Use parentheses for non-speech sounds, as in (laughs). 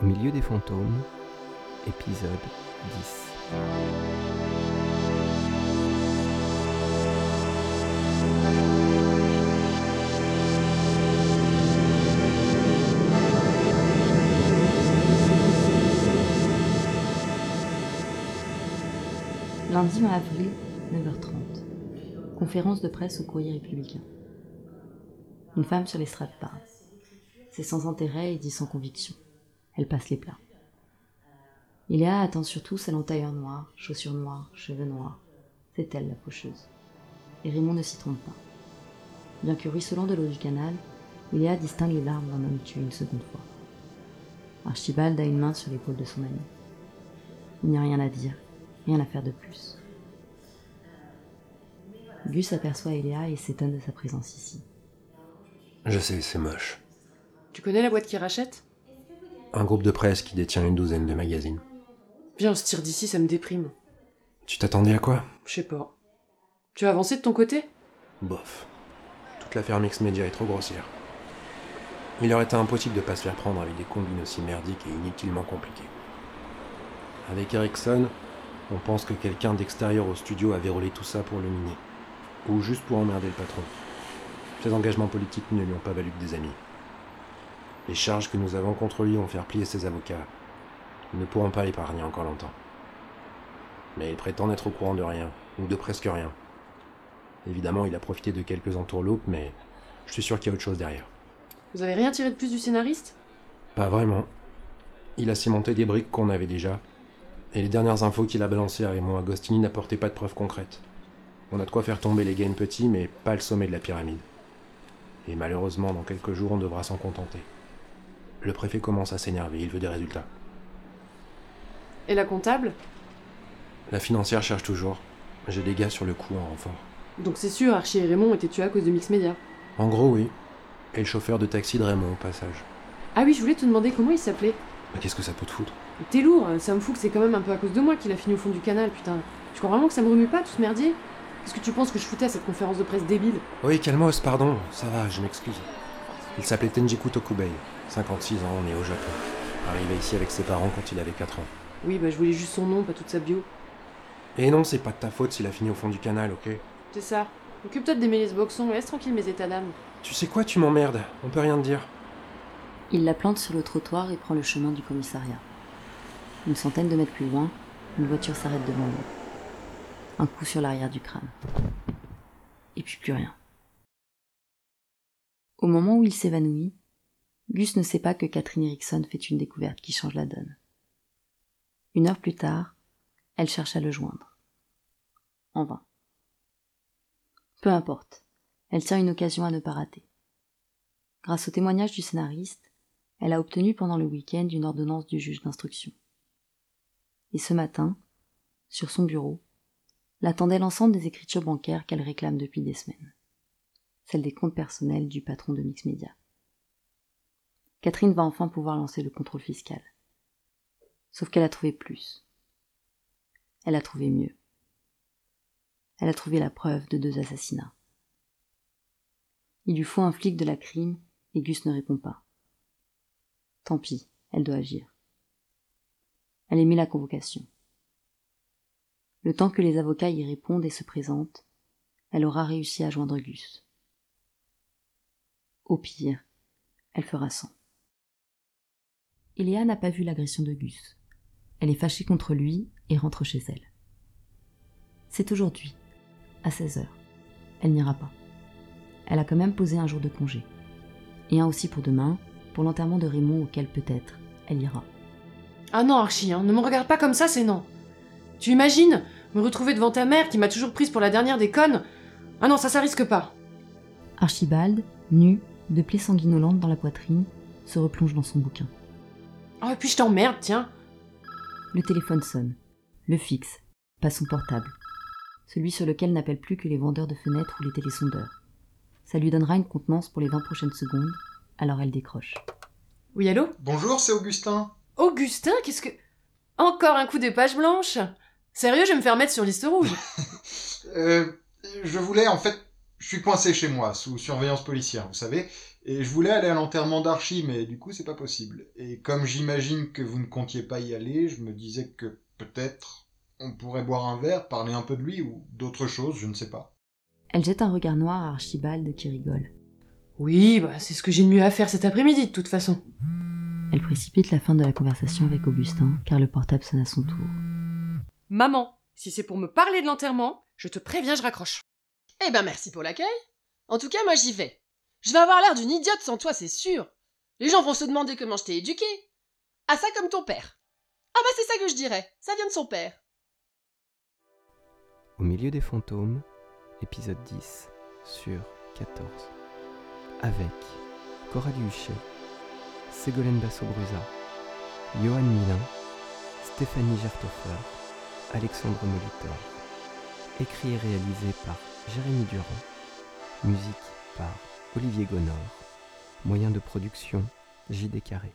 Au milieu des fantômes, épisode 10. Lundi 20 avril, 9h30. Conférence de presse au courrier républicain. Une femme sur l'estrade parle. C'est sans intérêt et dit sans conviction. Elle passe les plats. Iléa attend surtout salon tailleur noir, chaussures noires, cheveux noirs. C'est elle la faucheuse. Et Raymond ne s'y trompe pas. Bien que ruisselant de l'eau du canal, Iléa distingue les larmes d'un homme tué une seconde fois. Archibald a une main sur l'épaule de son ami. Il n'y a rien à dire, rien à faire de plus. Gus aperçoit Eléa et s'étonne de sa présence ici. Je sais, c'est moche. Tu connais la boîte qui rachète? Un groupe de presse qui détient une douzaine de magazines. Viens, on se tire d'ici, ça me déprime. Tu t'attendais à quoi? Je sais pas. Tu as avancé de ton côté? Bof. Toute l'affaire Mix Media est trop grossière. Il aurait été impossible de pas se faire prendre avec des combines aussi merdiques et inutilement compliquées. Avec Ericsson, on pense que quelqu'un d'extérieur au studio avait roulé tout ça pour le miner. Ou juste pour emmerder le patron. Ses engagements politiques ne lui ont pas valu que des amis. Les charges que nous avons contre lui ont fait plier ses avocats. Ils ne pourront pas l'épargner encore longtemps. Mais il prétend n'être au courant de rien, ou de presque rien. Évidemment, il a profité de quelques entourloupes, mais je suis sûr qu'il y a autre chose derrière. Vous avez rien tiré de plus du scénariste? Pas vraiment. Il a cimenté des briques qu'on avait déjà, et les dernières infos qu'il a balancées à Raymond Agostini n'apportaient pas de preuves concrètes. On a de quoi faire tomber les gains petits, mais pas le sommet de la pyramide. Et malheureusement, dans quelques jours, on devra s'en contenter. Le préfet commence à s'énerver, il veut des résultats. Et la comptable? La financière cherche toujours. J'ai des gars sur le coup en renfort. Donc c'est sûr, Archie et Raymond étaient tués à cause de Mix Media. En gros, oui. Et le chauffeur de taxi de Raymond, au passage. Ah oui, je voulais te demander comment il s'appelait. Mais qu'est-ce que ça peut te foutre? T'es lourd, ça me fout que c'est quand même un peu à cause de moi qu'il a fini au fond du canal, putain. Tu crois vraiment que ça me remue pas tout ce merdier Qu'est-ce que tu penses que je foutais à cette conférence de presse débile? Oui, calmos, pardon. Ça va, je m'excuse. Il s'appelait Tenjiku Tokubei. 56 ans, né au Japon. Arrivé ici avec ses parents quand il avait 4 ans. Oui, bah je voulais juste son nom, pas toute sa bio. Et non, c'est pas de ta faute s'il a fini au fond du canal, ok? C'est ça. Occupe-toi de démêler ce boxon, laisse tranquille mes états d'âme. Tu sais quoi, tu m'emmerdes. On peut rien te dire. Il la plante sur le trottoir et prend le chemin du commissariat. Une centaine de mètres plus loin, une voiture s'arrête devant lui. Un coup sur l'arrière du crâne. Et puis plus rien. Au moment où il s'évanouit, Gus ne sait pas que Catherine Erickson fait une découverte qui change la donne. Une heure plus tard, elle cherche à le joindre. En vain. Peu importe, elle tient une occasion à ne pas rater. Grâce au témoignage du scénariste, elle a obtenu pendant le week-end une ordonnance du juge d'instruction. Et ce matin, sur son bureau, l'attendait l'ensemble des écritures bancaires qu'elle réclame depuis des semaines. Celles des comptes personnels du patron de Mix Media. Catherine va enfin pouvoir lancer le contrôle fiscal. Sauf qu'elle a trouvé plus. Elle a trouvé mieux. Elle a trouvé la preuve de deux assassinats. Il lui faut un flic de la crime et Gus ne répond pas. Tant pis, elle doit agir. Elle émet la convocation. Le temps que les avocats y répondent et se présentent, elle aura réussi à joindre Gus. Au pire, elle fera sans. Eléa n'a pas vu l'agression de Gus. Elle est fâchée contre lui et rentre chez elle. C'est aujourd'hui, à 16 heures. Elle n'ira pas. Elle a quand même posé un jour de congé. Et un aussi pour demain, pour l'enterrement de Raymond auquel peut-être elle ira. Ah non, Archie, hein, ne me regarde pas comme ça, c'est non. Tu imagines me retrouver devant ta mère qui m'a toujours prise pour la dernière des connes? Ah non, ça, ça risque pas. Archibald, nu, de plaies sanguinolentes dans la poitrine, se replonge dans son bouquin. Oh, et puis je t'emmerde, tiens. Le téléphone sonne. Le fixe, pas son portable. Celui sur lequel n'appellent plus que les vendeurs de fenêtres ou les télésondeurs. Ça lui donnera une contenance pour les 20 prochaines secondes, alors elle décroche. Oui, allô? Bonjour, c'est Augustin. Augustin, qu'est-ce que. Encore un coup des pages blanches Sérieux, je vais me faire mettre sur liste rouge. (laughs) Euh, je voulais en fait je suis coincé chez moi, sous surveillance policière, vous savez, et je voulais aller à l'enterrement d'Archie, mais du coup, c'est pas possible. Et comme j'imagine que vous ne comptiez pas y aller, je me disais que peut-être on pourrait boire un verre, parler un peu de lui ou d'autre chose, je ne sais pas. Elle jette un regard noir à Archibald qui rigole. Oui, bah, c'est ce que j'ai de mieux à faire cet après-midi, de toute façon. Elle précipite la fin de la conversation avec Augustin, car le portable sonne à son tour. Maman, si c'est pour me parler de l'enterrement, je te préviens, je raccroche. Eh ben merci pour l'accueil. En tout cas, moi j'y vais. Je vais avoir l'air d'une idiote sans toi, c'est sûr. Les gens vont se demander comment je t'ai éduqué. Ah ça comme ton père. Ah bah c'est ça que je dirais, ça vient de son père. Au milieu des fantômes, épisode 10 sur 14. Avec Coralie Huchet, Ségolène Basso-Brusa, Johan Milin, Stéphanie Gerthofer, Alexandre Molitor. Écrit et réalisé par Jérémy Durand. Musique par Olivier Gonor. Moyen de production JD Carré.